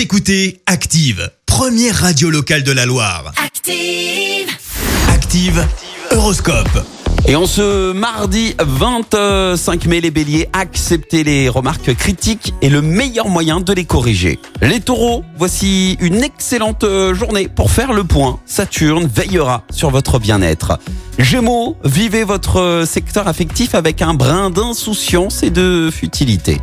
Vous écoutez Active, première radio locale de la Loire. Active. Active, Horoscope. Et en ce mardi 25 mai, les béliers, acceptez les remarques critiques et le meilleur moyen de les corriger. Les taureaux, voici une excellente euh, journée pour faire le point. Saturne veillera sur votre bien-être. Gémeaux, vivez votre secteur affectif avec un brin d'insouciance et de futilité.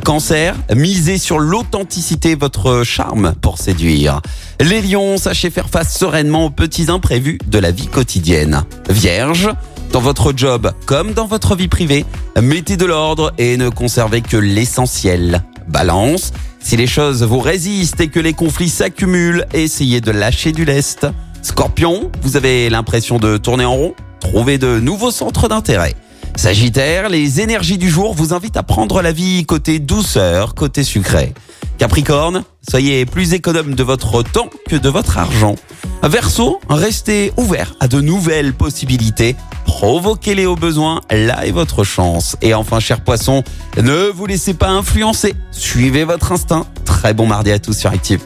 Cancer, misez sur l'authenticité, votre charme pour séduire. Les lions, sachez faire face sereinement aux petits imprévus de la vie quotidienne. Vierge, dans votre job comme dans votre vie privée, mettez de l'ordre et ne conservez que l'essentiel. Balance, si les choses vous résistent et que les conflits s'accumulent, essayez de lâcher du lest. Scorpion, vous avez l'impression de tourner en rond Trouvez de nouveaux centres d'intérêt. Sagittaire, les énergies du jour vous invitent à prendre la vie côté douceur, côté sucré. Capricorne, soyez plus économe de votre temps que de votre argent. Verseau, restez ouvert à de nouvelles possibilités. Provoquez-les au besoin, là est votre chance. Et enfin, cher poisson, ne vous laissez pas influencer. Suivez votre instinct. Très bon mardi à tous sur Active.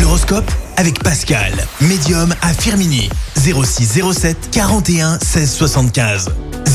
L'horoscope avec Pascal, médium à Firmini. 06 07 41 16 75.